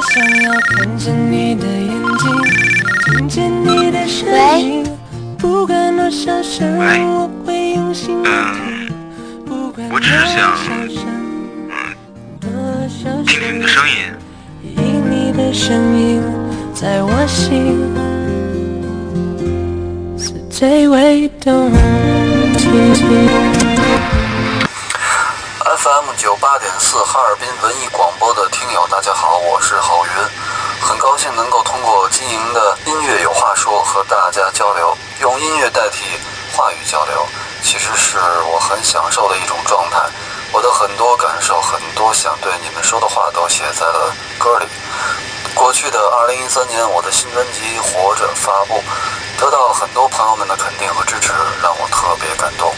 我想要看见你的眼睛，听见你的声音。不管多少声，我会用心聆听。不管多少声，嗯，听听你的声音。因你的声音，在我心是最为动听。九八点四哈尔滨文艺广播的听友，大家好，我是郝云，很高兴能够通过经营的音乐有话说和大家交流，用音乐代替话语交流，其实是我很享受的一种状态。我的很多感受，很多想对你们说的话，都写在了歌里。过去的二零一三年，我的新专辑《活着》发布，得到很多朋友们的肯定和支持，让我特别感动。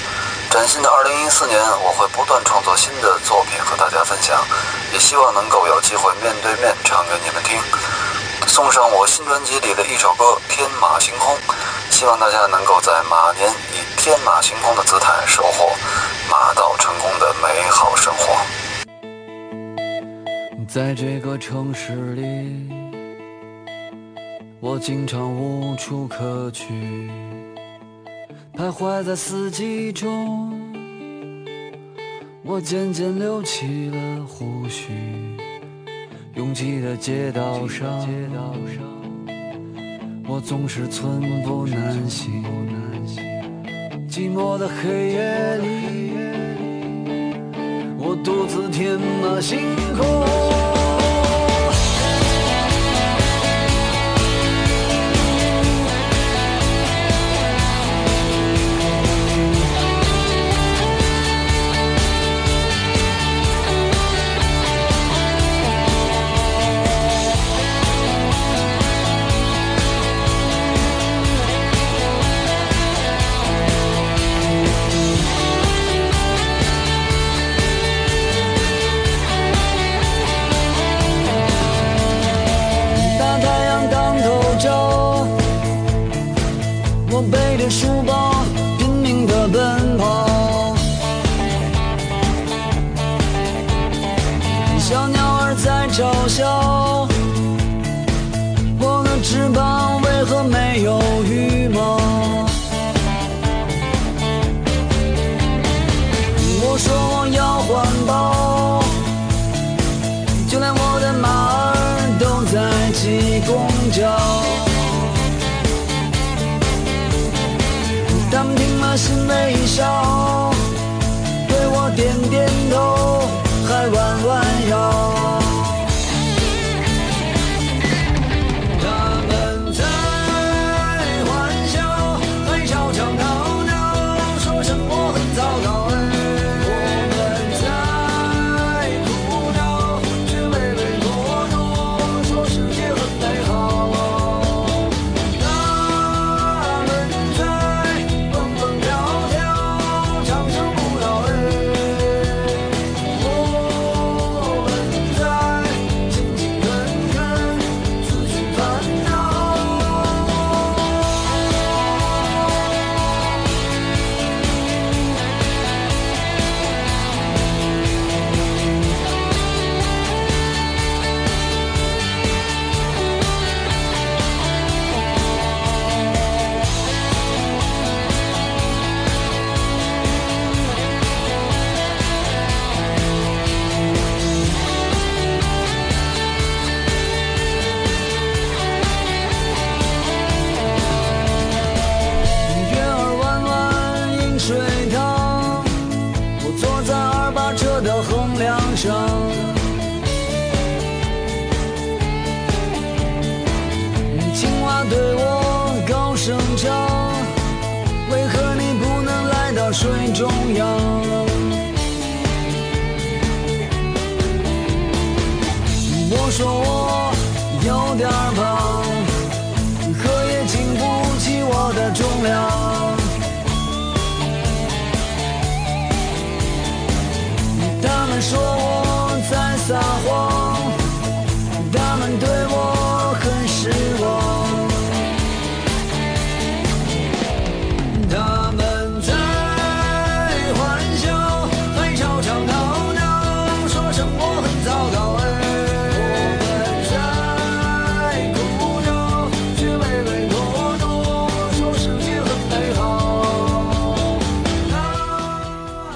崭新的二零一四年，我会不断创作新的作品和大家分享，也希望能够有机会面对面唱给你们听。送上我新专辑里的一首歌《天马行空》，希望大家能够在马年以天马行空的姿态收获马到成功的美好生活。在这个城市里，我经常无处可去。徘徊在四季中，我渐渐留起了胡须。拥挤的街道上，我总是寸步难行。寂寞的黑夜里，我独自天马行空。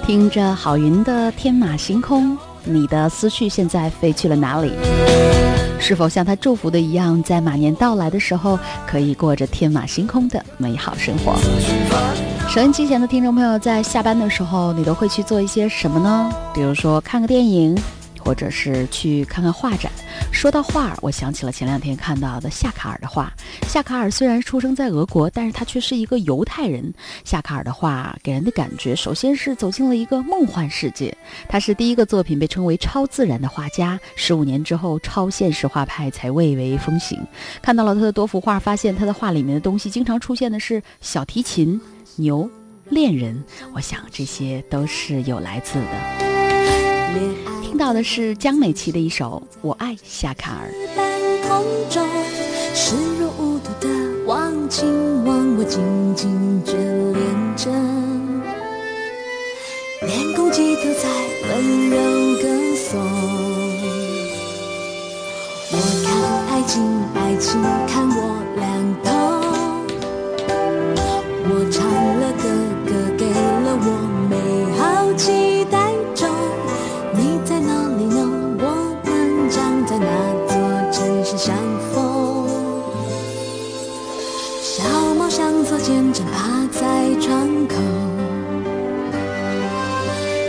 听着郝云的天马行空，你的思绪现在飞去了哪里？是否像他祝福的一样，在马年到来的时候，可以过着天马行空的美好生活？收音机前的听众朋友，在下班的时候，你都会去做一些什么呢？比如说看个电影。或者是去看看画展。说到画，我想起了前两天看到的夏卡尔的画。夏卡尔虽然出生在俄国，但是他却是一个犹太人。夏卡尔的画给人的感觉，首先是走进了一个梦幻世界。他是第一个作品被称为超自然的画家。十五年之后，超现实画派才蔚为风行。看到了他的多幅画，发现他的画里面的东西经常出现的是小提琴、牛、恋人。我想这些都是有来自的。听到的是江美琪的一首《我爱夏卡尔》。半空中，视若无睹的望亲望我，紧紧眷恋着，连公鸡都在温柔歌颂。我看爱情，爱情看我两头，我唱天真趴在窗口，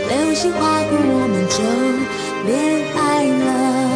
流星划过，我们就恋爱了。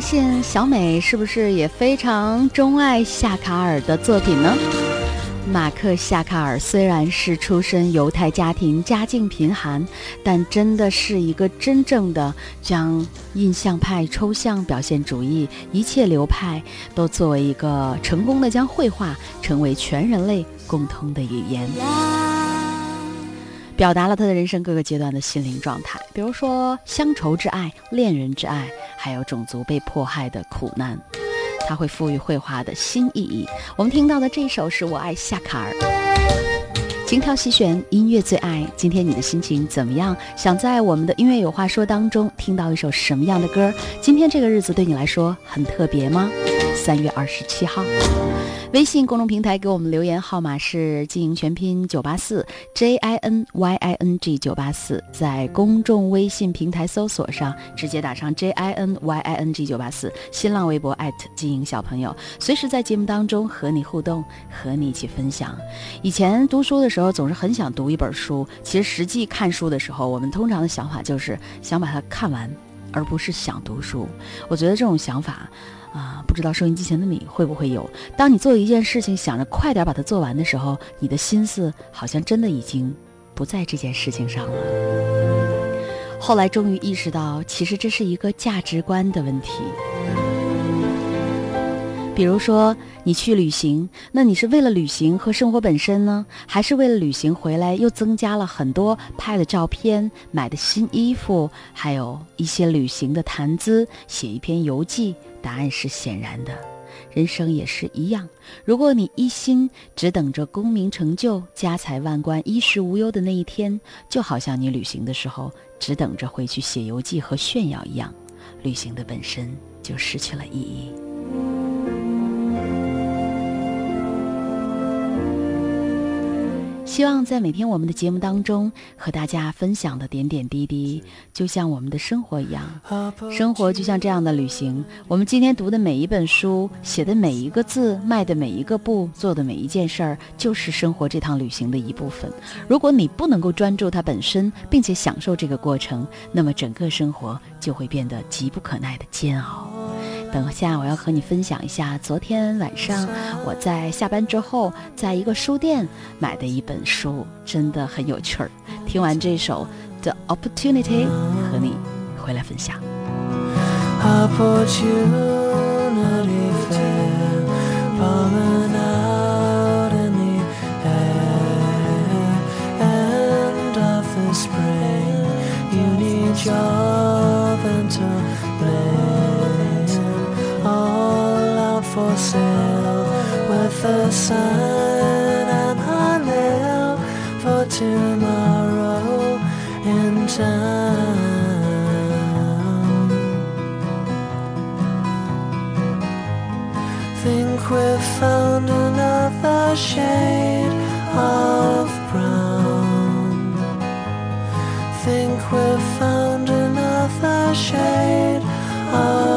相信小美是不是也非常钟爱夏卡尔的作品呢？马克·夏卡尔虽然是出身犹太家庭，家境贫寒，但真的是一个真正的将印象派、抽象表现主义一切流派都作为一个成功的将绘画成为全人类共通的语言。表达了他的人生各个阶段的心灵状态，比如说乡愁之爱、恋人之爱，还有种族被迫害的苦难，他会赋予绘画的新意义。我们听到的这首是我爱夏卡尔，精挑细选，音乐最爱。今天你的心情怎么样？想在我们的音乐有话说当中听到一首什么样的歌？今天这个日子对你来说很特别吗？三月二十七号。微信公众平台给我们留言号码是经营全拼九八四 J I N Y I N G 九八四，在公众微信平台搜索上直接打上 J I N Y I N G 九八四，新浪微博艾特经营小朋友，随时在节目当中和你互动，和你一起分享。以前读书的时候总是很想读一本书，其实实际看书的时候，我们通常的想法就是想把它看完，而不是想读书。我觉得这种想法。啊，不知道收音机前的你会不会有？当你做一件事情，想着快点把它做完的时候，你的心思好像真的已经不在这件事情上了。后来终于意识到，其实这是一个价值观的问题。比如说，你去旅行，那你是为了旅行和生活本身呢，还是为了旅行回来又增加了很多拍的照片、买的新衣服，还有一些旅行的谈资，写一篇游记？答案是显然的。人生也是一样，如果你一心只等着功名成就、家财万贯、衣食无忧的那一天，就好像你旅行的时候只等着回去写游记和炫耀一样，旅行的本身就失去了意义。希望在每天我们的节目当中和大家分享的点点滴滴，就像我们的生活一样，生活就像这样的旅行。我们今天读的每一本书，写的每一个字，迈的每一个步，做的每一件事儿，就是生活这趟旅行的一部分。如果你不能够专注它本身，并且享受这个过程，那么整个生活就会变得急不可耐的煎熬。等下，我要和你分享一下昨天晚上我在下班之后，在一个书店买的一本书，真的很有趣儿。听完这首《The Opportunity》，和你回来分享。Spring, you need your ventilator. With sun and I live for tomorrow in time. Think we've found another shade of brown. Think we've found another shade of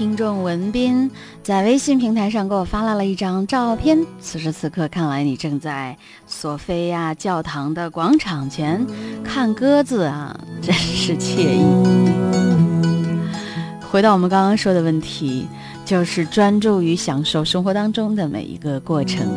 听众文斌在微信平台上给我发来了一张照片。此时此刻，看来你正在索菲亚教堂的广场前看鸽子啊，真是惬意。回到我们刚刚说的问题，就是专注于享受生活当中的每一个过程。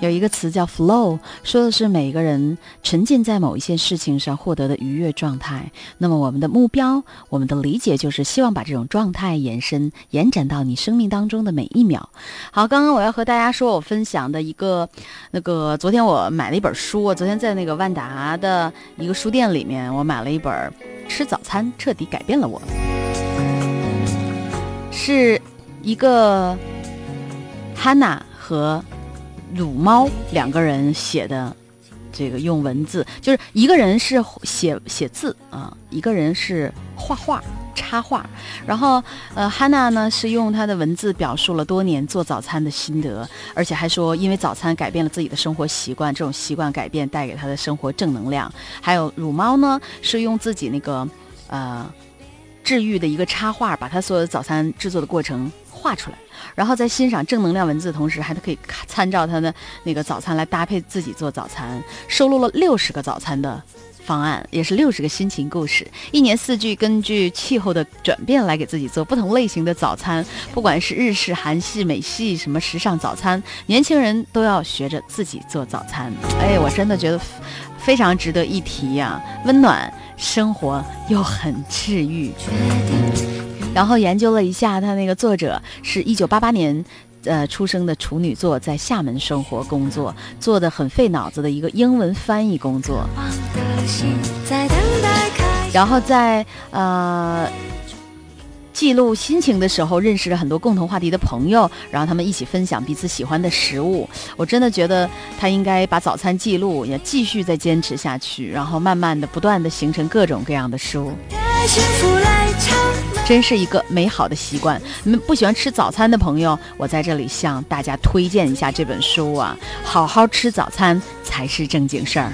有一个词叫 flow，说的是每个人沉浸在某一件事情上获得的愉悦状态。那么我们的目标，我们的理解就是希望把这种状态延伸、延展到你生命当中的每一秒。好，刚刚我要和大家说，我分享的一个那个，昨天我买了一本书，我昨天在那个万达的一个书店里面，我买了一本《吃早餐彻底改变了我》，是一个 Hanna 和。乳猫两个人写的，这个用文字，就是一个人是写写字啊，一个人是画画插画。然后，呃，汉娜呢是用她的文字表述了多年做早餐的心得，而且还说因为早餐改变了自己的生活习惯，这种习惯改变带给她的生活正能量。还有乳猫呢是用自己那个呃治愈的一个插画，把她所有的早餐制作的过程画出来。然后在欣赏正能量文字的同时，还可以参照他的那个早餐来搭配自己做早餐，收录了六十个早餐的方案，也是六十个心情故事。一年四季根据气候的转变来给自己做不同类型的早餐，不管是日式、韩系、美系，什么时尚早餐，年轻人都要学着自己做早餐。哎，我真的觉得非常值得一提呀、温暖生活又很治愈。然后研究了一下，他那个作者是一九八八年，呃出生的处女座，在厦门生活工作，做的很费脑子的一个英文翻译工作。然后在呃继记录心情的时候，认识了很多共同话题的朋友，然后他们一起分享彼此喜欢的食物。我真的觉得他应该把早餐记录也继续再坚持下去，然后慢慢的、不断的形成各种各样的书。幸福来敲门真是一个美好的习惯。你们不喜欢吃早餐的朋友，我在这里向大家推荐一下这本书啊，好好吃早餐才是正经事儿。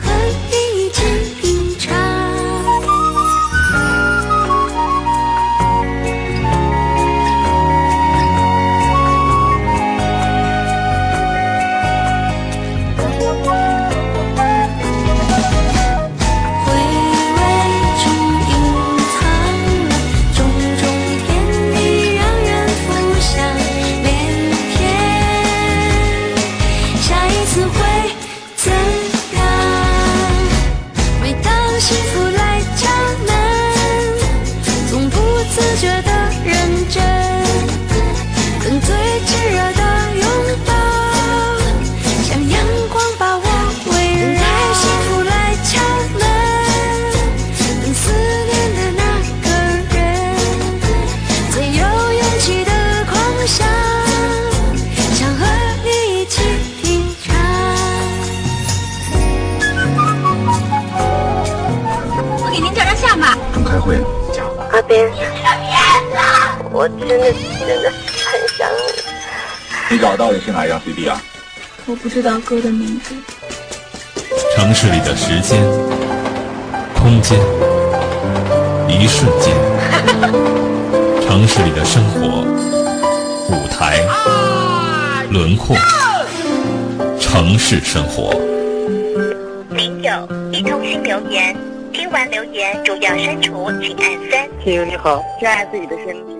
留言主要删除，请按三。亲友你好，珍爱自己的身体。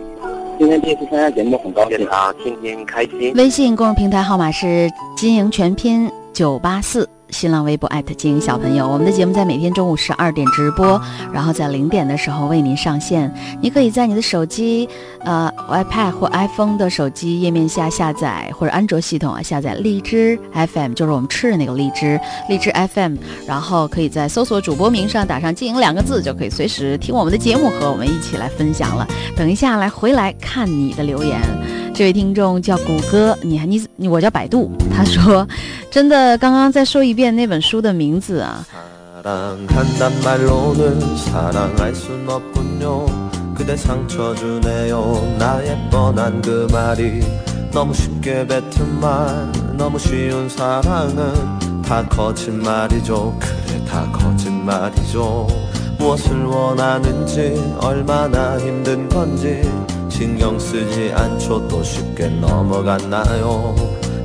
今天第一次参加节目，很高兴啊，天天开心。微信公众平台号码是金莹全拼九八四。新浪微博艾特金营小朋友，我们的节目在每天中午十二点直播，然后在零点的时候为您上线。你可以在你的手机，呃，iPad 或 iPhone 的手机页面下下载，或者安卓系统啊下载荔枝 FM，就是我们吃的那个荔枝，荔枝 FM，然后可以在搜索主播名上打上“金营”两个字，就可以随时听我们的节目，和我们一起来分享了。等一下来回来看你的留言。这位听众叫谷歌，你还你你我叫百度，他说，真的刚刚再说一遍那本书的名字啊， 사랑한단 말로는 사랑할 순 없군요 그대 상처 주네요 나의 뻔한 그 말이 너무 쉽게 뱉은 말 너무 쉬운 사랑은 다 거짓말이죠 그래 다 거짓말이죠 무엇을 원하는지 얼마나 힘든 건지 신경 쓰지 않죠 또 쉽게 넘어갔나요?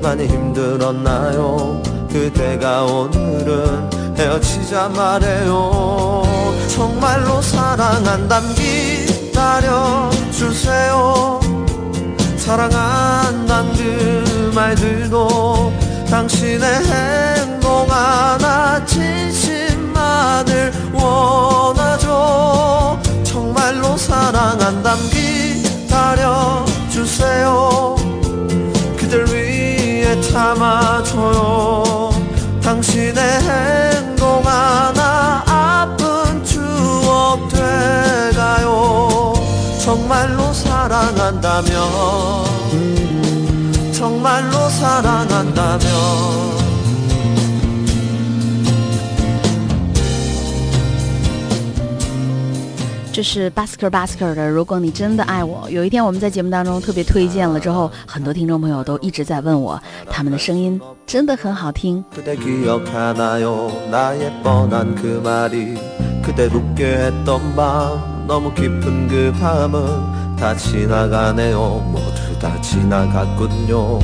많이 힘들었나요? 그대가 오늘은 헤어지자 말해요. 정말로 사랑한담 기다려주세요. 사랑한단 그 말들도 당신의 행동 하나 진심만을 원하죠. 정말로 사랑한담 기 다려주세요. 그댈 위해 참아줘요. 당신의 행동 하나 아픈 추억 돼가요. 정말로 사랑한다면 정말로 사랑한다면 这是 Basker Basker 的。如果你真的爱我，有一天我们在节目当中特别推荐了之后，很多听众朋友都一直在问我，他们的声音真的很好听。 그대 기억하나요 나의 뻔한 그 말이 그댈 웃게 했던 밤 너무 깊은 그 밤은 다 지나가네요 모두 다 지나갔군요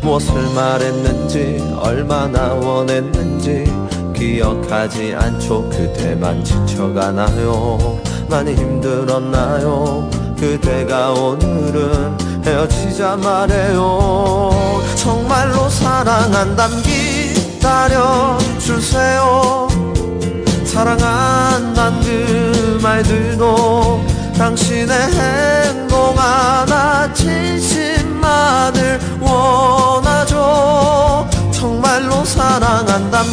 무엇을 말했는지 얼마나 원했는지 기억하지 않죠 그대만 지쳐가나요 많이 힘들었나요? 그대가 오늘은 헤어지자 말해요. 정말로 사랑한담 기다려주세요. 사랑한단 그 말들도 당신의 행동 하나 진심만을 원하죠. 정말로 사랑한담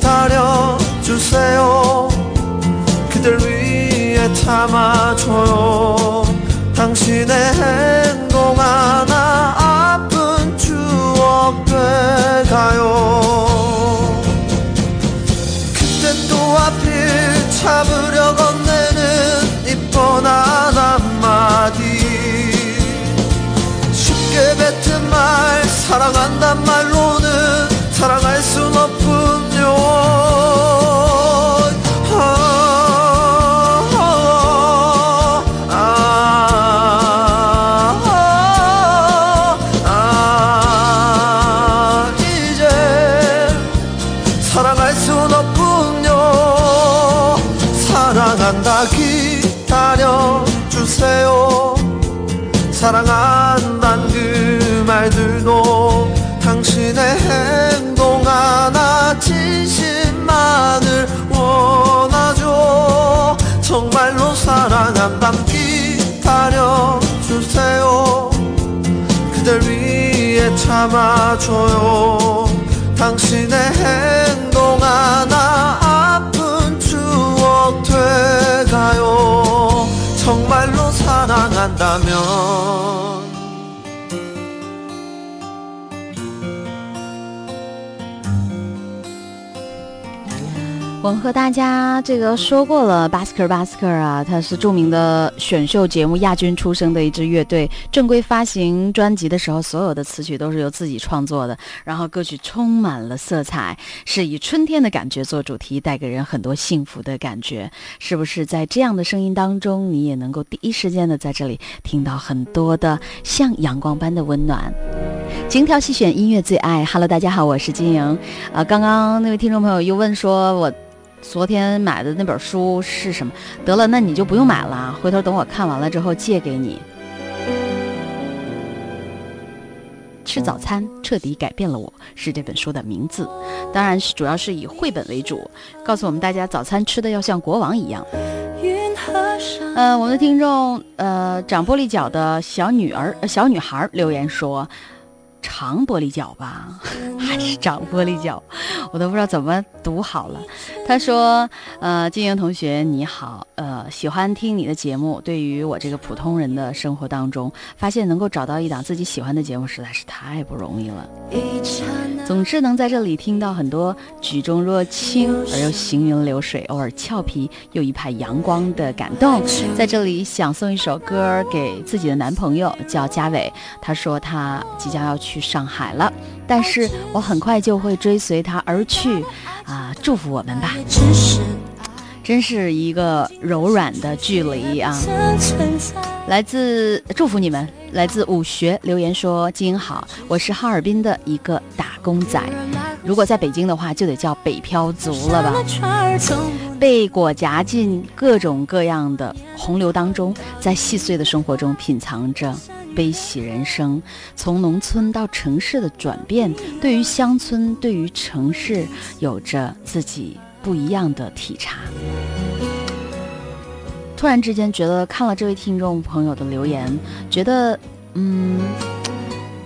기다려주세요. 그댈 위해 참아줘요. 당신 당신의 행동 하나 아픈 추억 돼가요. 그땐 또 하필 참으려 건네는 이 뻔한 한마디. 쉽게 뱉은 말 사랑한단 말로는 사랑할 순 없 기다려주세요. 사랑한단 그 말들도 당신의 행동 하나 진심만을 원하죠. 정말로 사랑한단 기다려주세요. 그댈 위해 참아줘요. 당신의 행동 한다면 我们和大家这个说过了，巴斯克巴斯克啊，它是著名的选秀节目亚军出生的一支乐队。正规发行专辑的时候，所有的词曲都是由自己创作的，然后歌曲充满了色彩，是以春天的感觉做主题，带给人很多幸福的感觉。是不是在这样的声音当中，你也能够第一时间的在这里听到很多的像阳光般的温暖？精挑细选音乐最爱，Hello，大家好，我是金莹。啊，刚刚那位听众朋友又问说，我。昨天买的那本书是什么？得了，那你就不用买了，回头等我看完了之后借给你。吃早餐彻底改变了我，是这本书的名字。当然是主要是以绘本为主，告诉我们大家早餐吃的要像国王一样。呃，我们的听众呃长玻璃脚的小女儿、呃、小女孩留言说。长玻璃角吧，还是 长玻璃角，我都不知道怎么读好了。他说：“呃，金莹同学你好，呃，喜欢听你的节目。对于我这个普通人的生活当中，发现能够找到一档自己喜欢的节目实在是太不容易了。总是能在这里听到很多举重若轻而又行云流水，偶尔俏皮又一派阳光的感动。在这里想送一首歌给自己的男朋友，叫嘉伟。他说他即将要去。”去上海了，但是我很快就会追随他而去，啊，祝福我们吧！真是一个柔软的距离啊！来自祝福你们，来自武学留言说：“金好，我是哈尔滨的一个打工仔，如果在北京的话，就得叫北漂族了吧？被裹夹进各种各样的洪流当中，在细碎的生活中品尝着。”悲喜人生，从农村到城市的转变，对于乡村，对于城市，有着自己不一样的体察。突然之间觉得看了这位听众朋友的留言，觉得，嗯，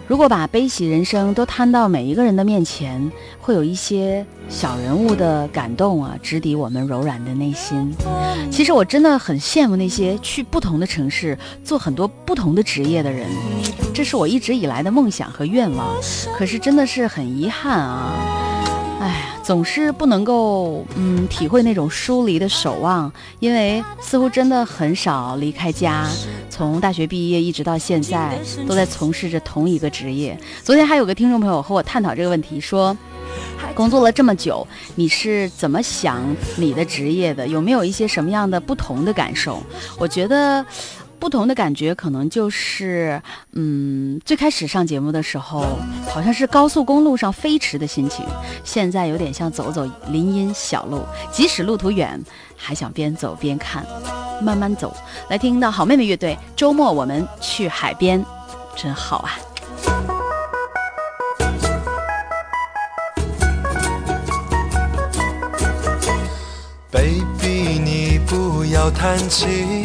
如果把悲喜人生都摊到每一个人的面前，会有一些小人物的感动啊，直抵我们柔软的内心。其实我真的很羡慕那些去不同的城市做很多不同的职业的人，这是我一直以来的梦想和愿望。可是真的是很遗憾啊，总是不能够嗯体会那种疏离的守望，因为似乎真的很少离开家。从大学毕业一直到现在，都在从事着同一个职业。昨天还有个听众朋友和我探讨这个问题，说。工作了这么久，你是怎么想你的职业的？有没有一些什么样的不同的感受？我觉得，不同的感觉可能就是，嗯，最开始上节目的时候，好像是高速公路上飞驰的心情，现在有点像走走林荫小路，即使路途远，还想边走边看，慢慢走。来听到好妹妹乐队，周末我们去海边，真好啊！baby，你不要叹气，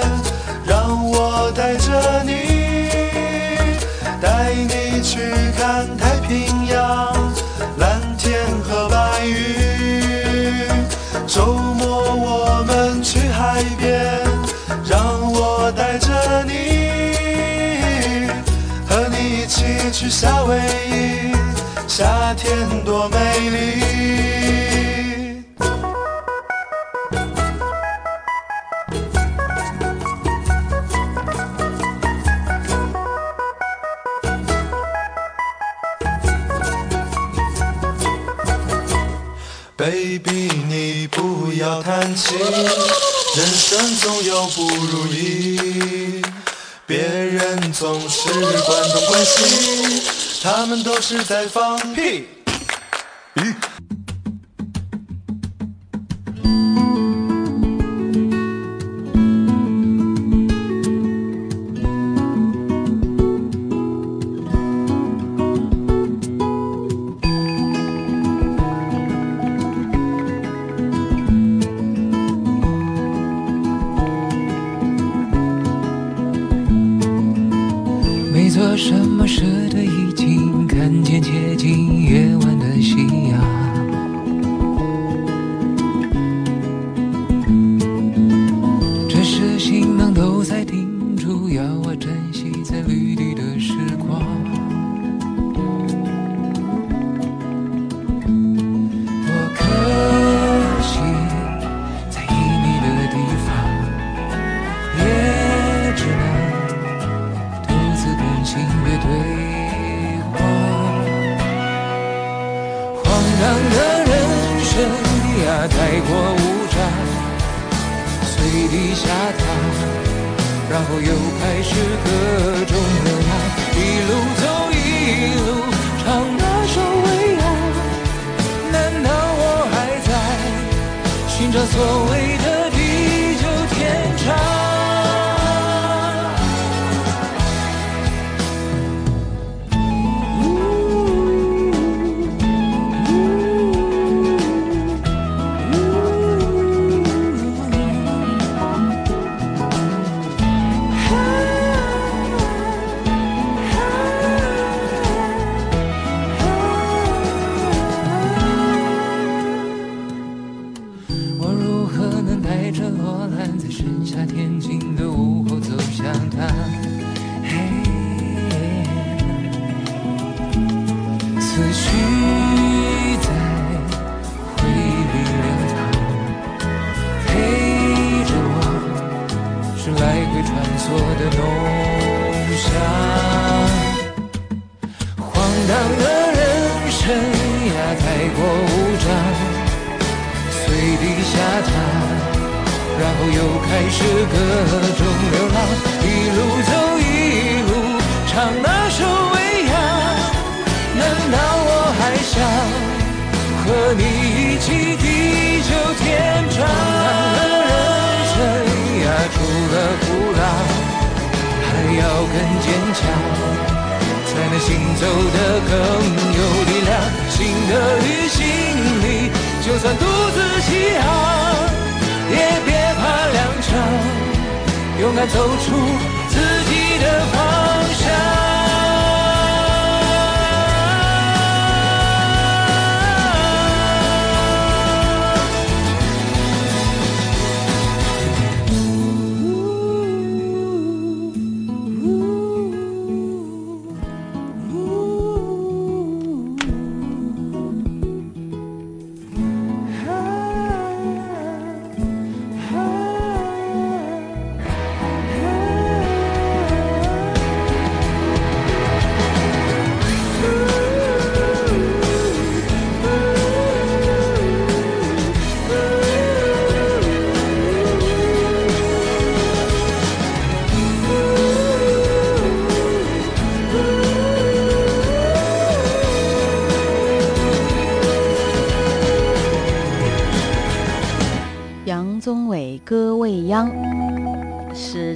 我带着你带你去看太平洋蓝天和白云周末我们去海边让我带着你和你一起去夏威夷夏天多美丽。baby 你不要叹气，人生总有不如意，别人总是关东关西，他们都是在放屁。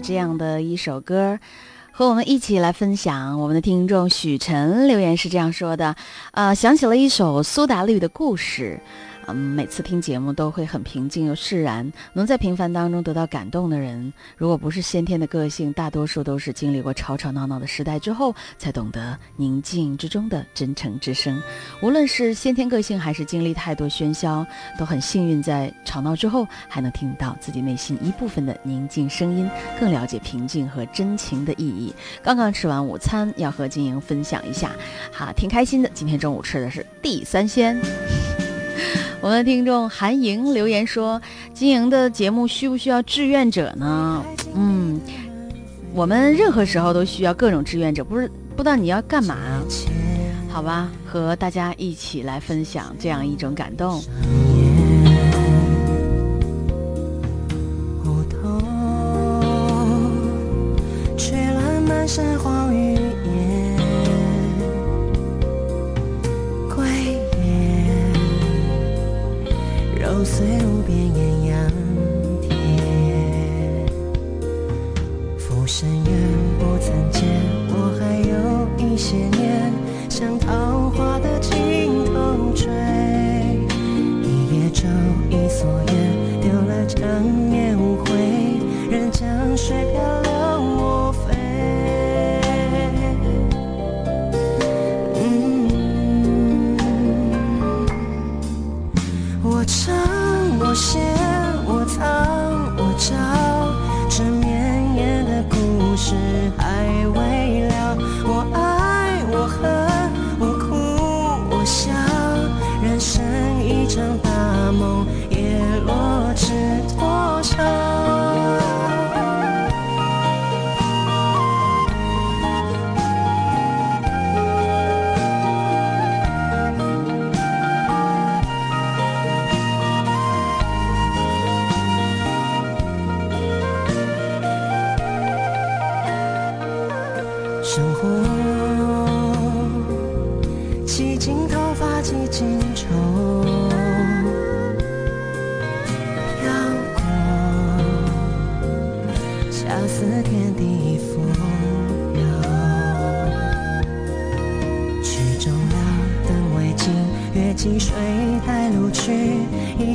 这样的一首歌。和我们一起来分享我们的听众许晨留言是这样说的呃想起了一首苏打绿的故事。嗯，每次听节目都会很平静又释然。能在平凡当中得到感动的人，如果不是先天的个性，大多数都是经历过吵吵闹闹的时代之后，才懂得宁静之中的真诚之声。无论是先天个性，还是经历太多喧嚣，都很幸运在吵闹之后，还能听到自己内心一部分的宁静声音，更了解平静和真情的意义。刚刚吃完午餐，要和金莹分享一下，哈，挺开心的。今天中午吃的是地三鲜。我们的听众韩莹留言说：“金莹的节目需不需要志愿者呢？”嗯，我们任何时候都需要各种志愿者，不是不知道你要干嘛？好吧，和大家一起来分享这样一种感动。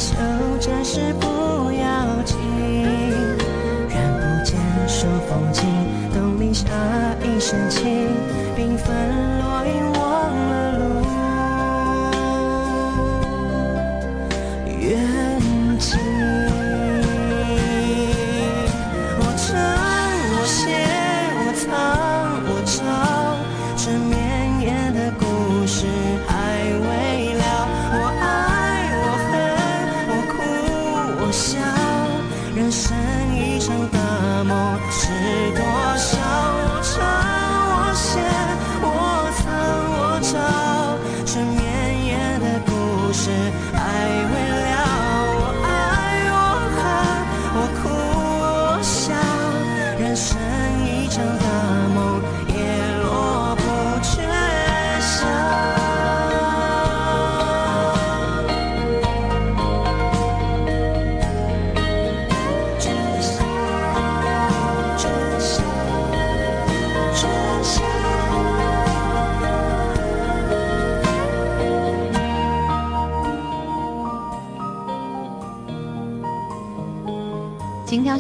求暂时不要紧，远不见数风景，东篱下一身轻，缤纷。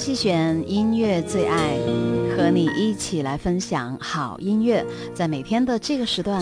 细选音乐最爱，和你一起来分享好音乐，在每天的这个时段。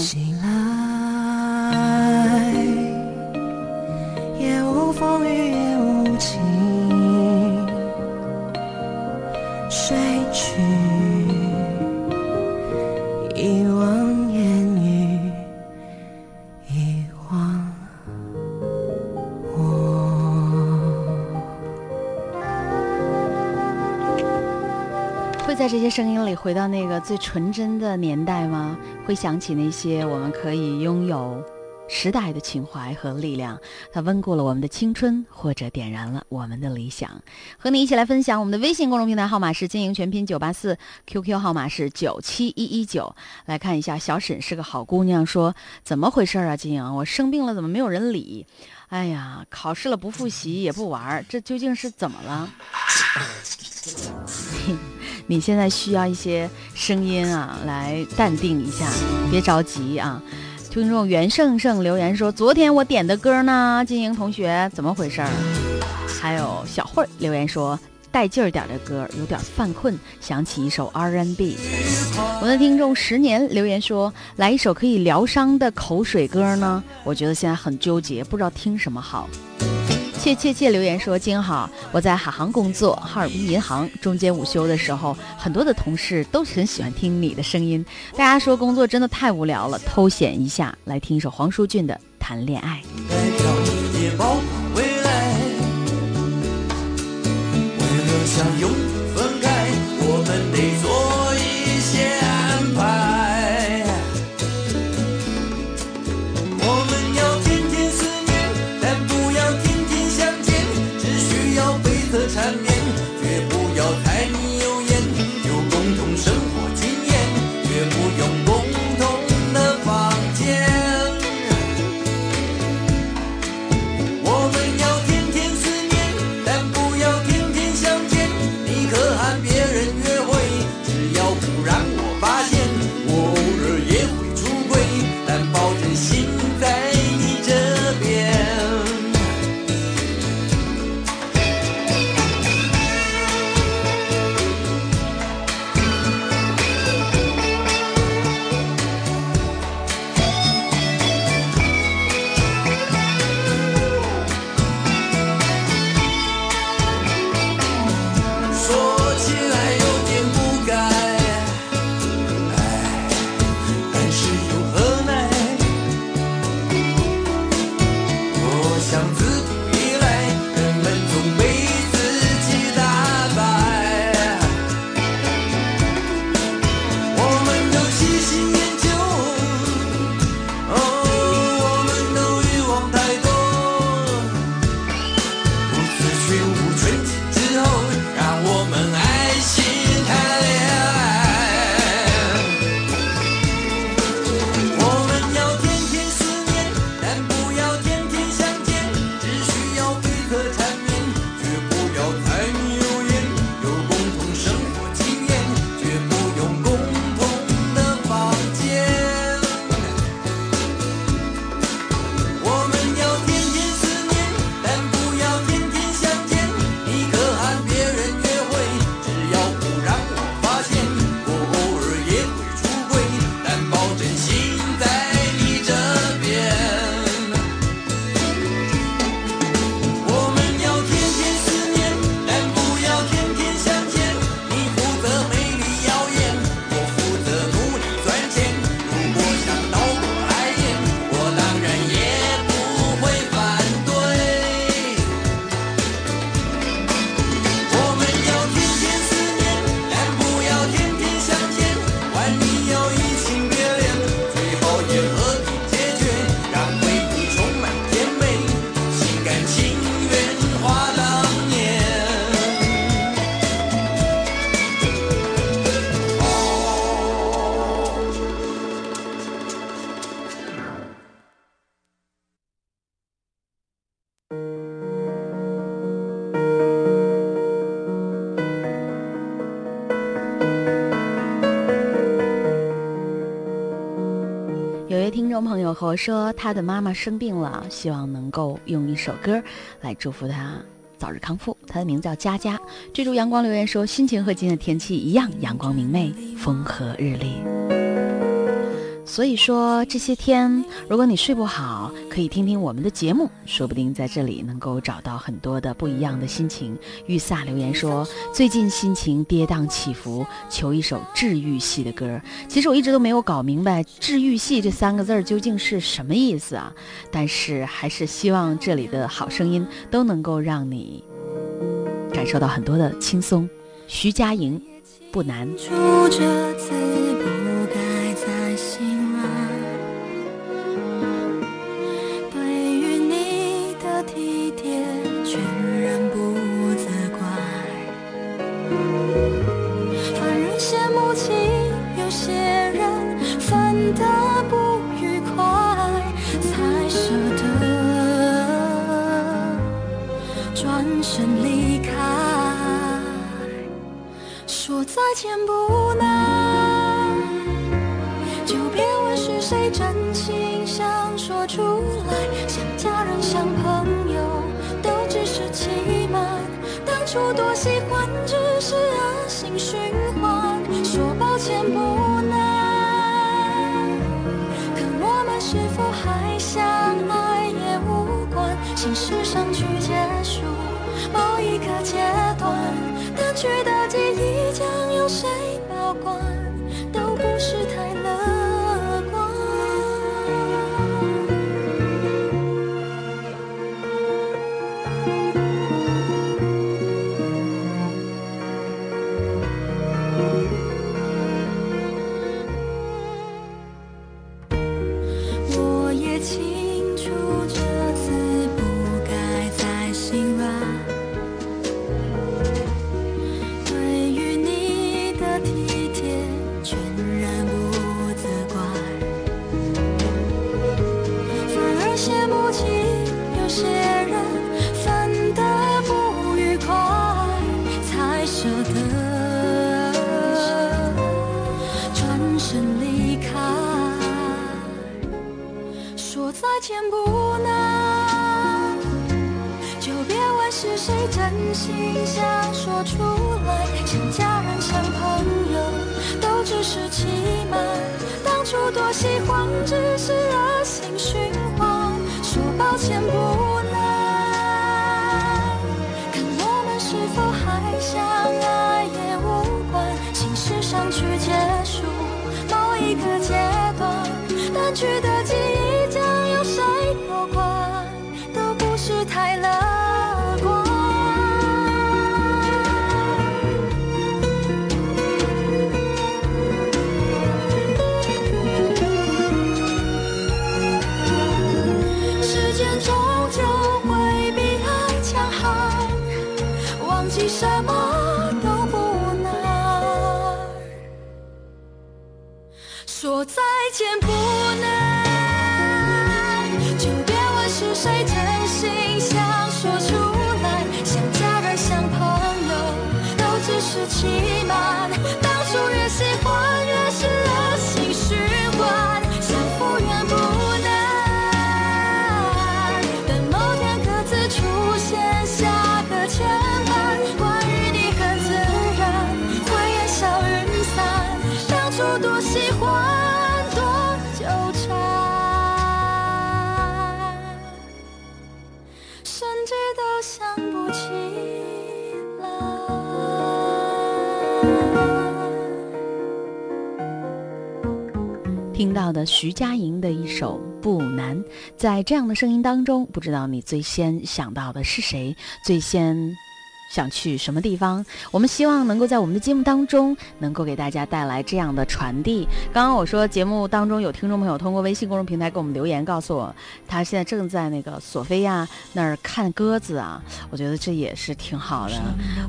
在这些声音里，回到那个最纯真的年代吗？会想起那些我们可以拥有时代的情怀和力量，它温故了我们的青春，或者点燃了我们的理想。和你一起来分享，我们的微信公众平台号码是“经营全拼九八四 ”，QQ 号码是九七一一九。来看一下，小沈是个好姑娘，说怎么回事啊？金莹，我生病了，怎么没有人理？哎呀，考试了不复习也不玩，这究竟是怎么了？你现在需要一些声音啊，来淡定一下，别着急啊。听众袁胜胜留言说：“昨天我点的歌呢，金莹同学怎么回事儿？”还有小慧留言说：“带劲儿点的歌，有点犯困，想起一首 R&B。”我的听众十年留言说：“来一首可以疗伤的口水歌呢？”我觉得现在很纠结，不知道听什么好。切切切留言说：“金好，我在海航工作，哈尔滨银行。中间午休的时候，很多的同事都很喜欢听你的声音。大家说工作真的太无聊了，偷闲一下，来听一首黄舒骏的《谈恋爱》。也包括未来。为了相拥婆说，他的妈妈生病了，希望能够用一首歌来祝福他早日康复。他的名字叫佳佳。追逐阳光留言说，心情和今天的天气一样，阳光明媚，风和日丽。所以说这些天，如果你睡不好，可以听听我们的节目，说不定在这里能够找到很多的不一样的心情。玉萨留言说，最近心情跌宕起伏，求一首治愈系的歌。其实我一直都没有搞明白“治愈系”这三个字究竟是什么意思啊，但是还是希望这里的好声音都能够让你感受到很多的轻松。徐佳莹，不难。出这字转身多喜欢，只是恶性循环。说抱歉不只听到的徐佳莹的一首《不难》，在这样的声音当中，不知道你最先想到的是谁？最先想去什么地方？我们希望能够在我们的节目当中，能够给大家带来这样的传递。刚刚我说节目当中有听众朋友通过微信公众平台给我们留言，告诉我他现在正在那个索菲亚那儿看鸽子啊，我觉得这也是挺好的。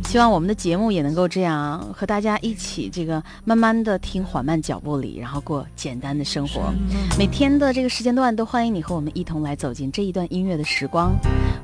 希望我们的节目也能够这样和大家一起这个慢慢的听缓慢脚步里，然后过简单的生活。每天的这个时间段都欢迎你和我们一同来走进这一段音乐的时光。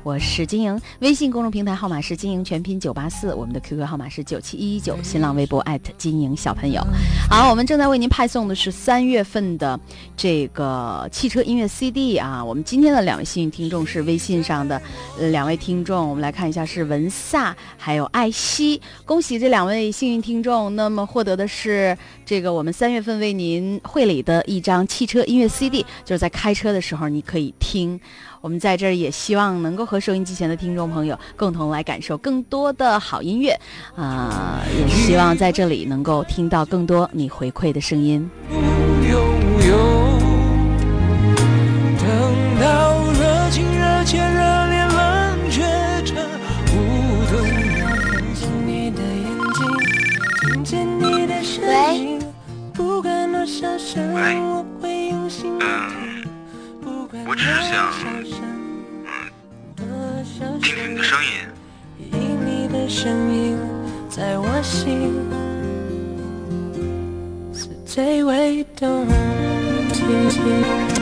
我是金莹，微信公众平台号码是金莹全拼九八四，我们的 QQ 号码是九七一一九，新浪微博艾特金莹小朋友。好，我们正在为您派送的是三月份的这个汽车音乐 CD 啊。我们今天的两位幸运听众是微信上的呃两位听众，我们来看一下是文萨还有艾希，恭喜这两位幸运听众。那么获得的是这个我们三月份为您会理的一张汽车音乐 CD，就是在开车的时候你可以听。我们在这儿也希望能够和收音机前的听众朋友共同来感受更多的好音乐，啊、也希望在这里能够听到更多你回馈的声音。拥有，等到热情、热切、热烈、冷却成无动看见你的眼睛，听见你的声音，不管多少声，我会用心聆听。我只是想，嗯，听听你的声音。因你的声音在我心是最为动听。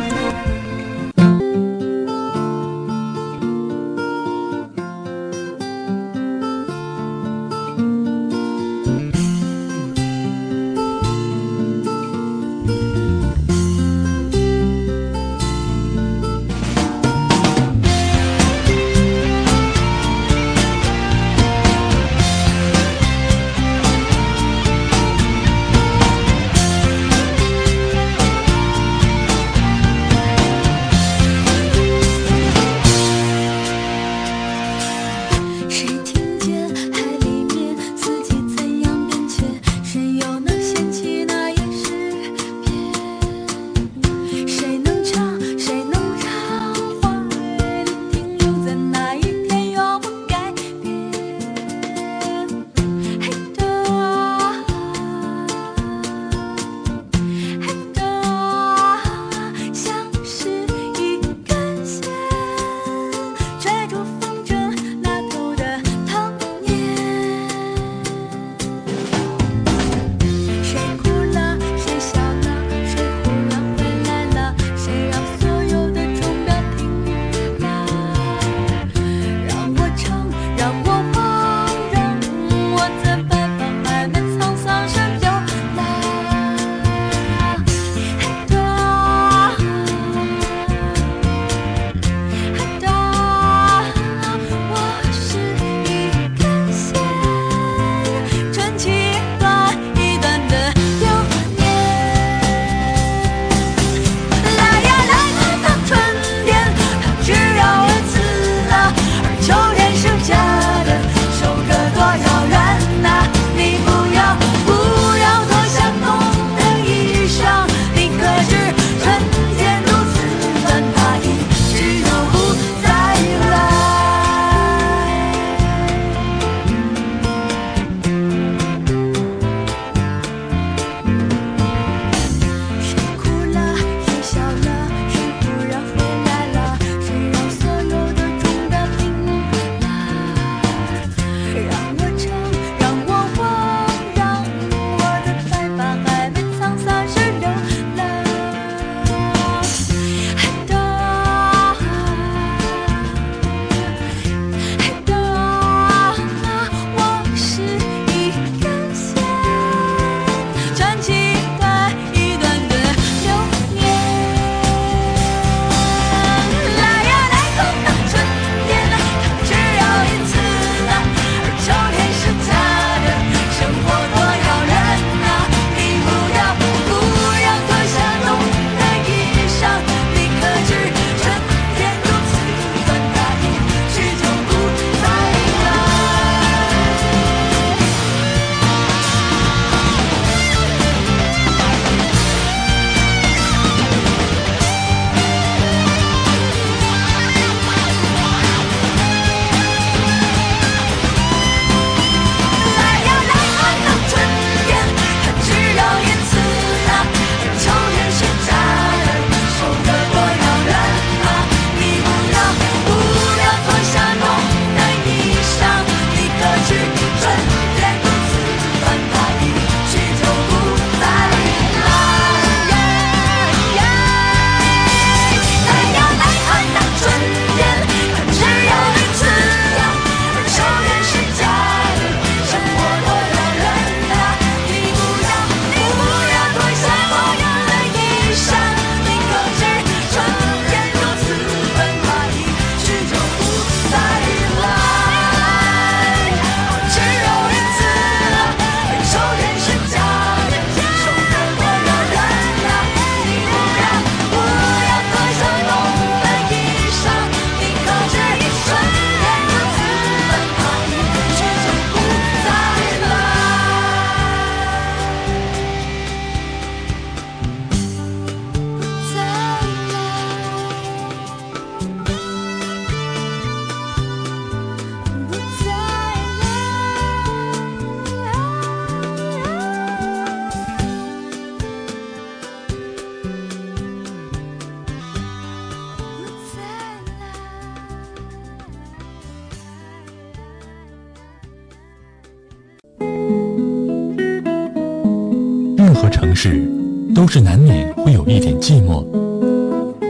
寞，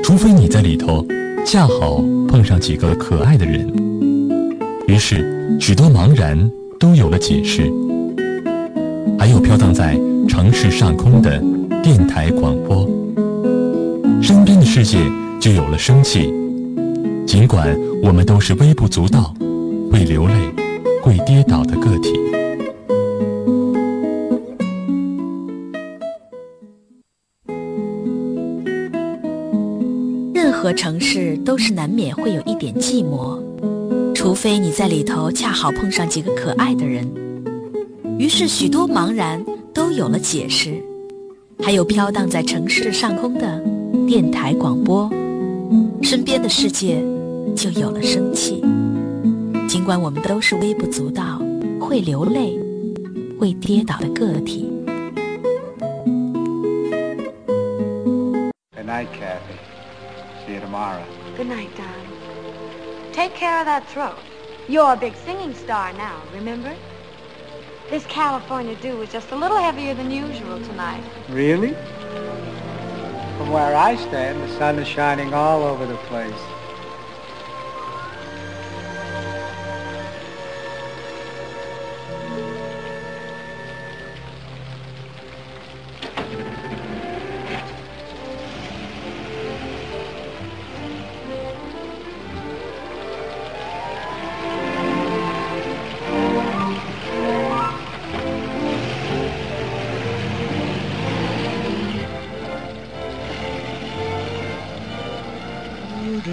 除非你在里头恰好碰上几个可爱的人。于是，许多茫然都有了解释。还有飘荡在城市上空的电台广播，身边的世界就有了生气。尽管我们都是微不足道、会流泪、会跌倒的个体。何城市都是难免会有一点寂寞，除非你在里头恰好碰上几个可爱的人。于是，许多茫然都有了解释。还有飘荡在城市上空的电台广播，身边的世界就有了生气。尽管我们都是微不足道、会流泪、会跌倒的个体。Take care of that throat. You're a big singing star now, remember? This California dew is just a little heavier than usual tonight. Really? From where I stand, the sun is shining all over the place.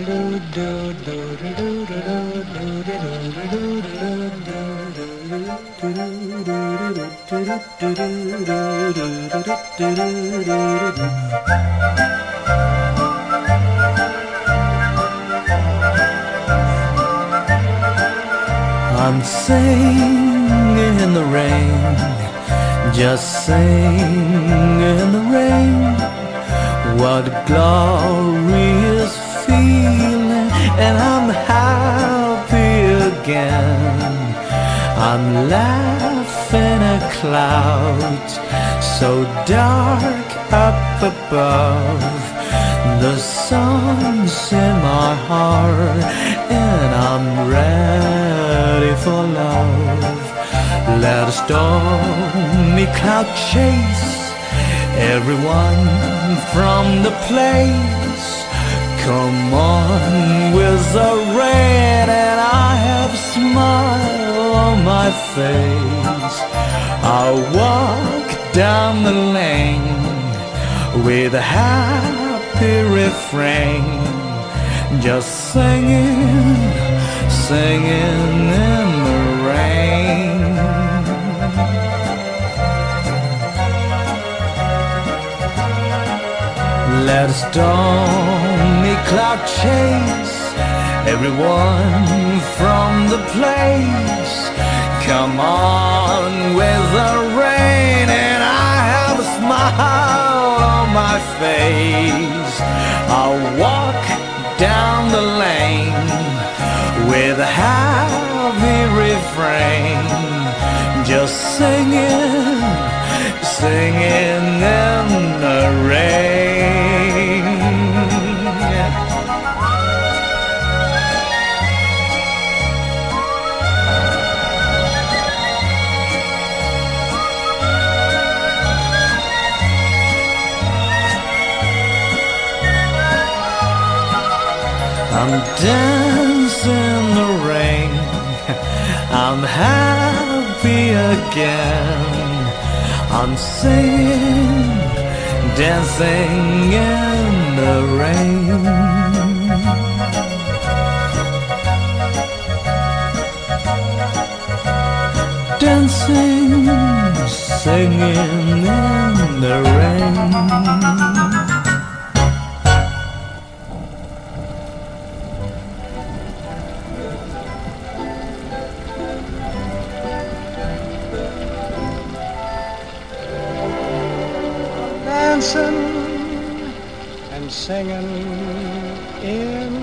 I'm singing in the rain, just singing in the rain. What glory and I'm happy again. I'm laughing at clouds so dark up above. The sun's in my heart, and I'm ready for love. Let a stormy cloud chase everyone from the place. Come on with the rain, and I have smile on my face. I'll walk down the lane with a happy refrain, just singing, singing in the rain. Let a stormy cloud chase everyone from the place. Come on with the rain, and I have a smile on my face. I'll walk down the lane with a happy refrain, just singing, singing I'm dancing in the rain. I'm happy again. I'm singing, dancing in the rain. Dancing, singing in the rain. And singing in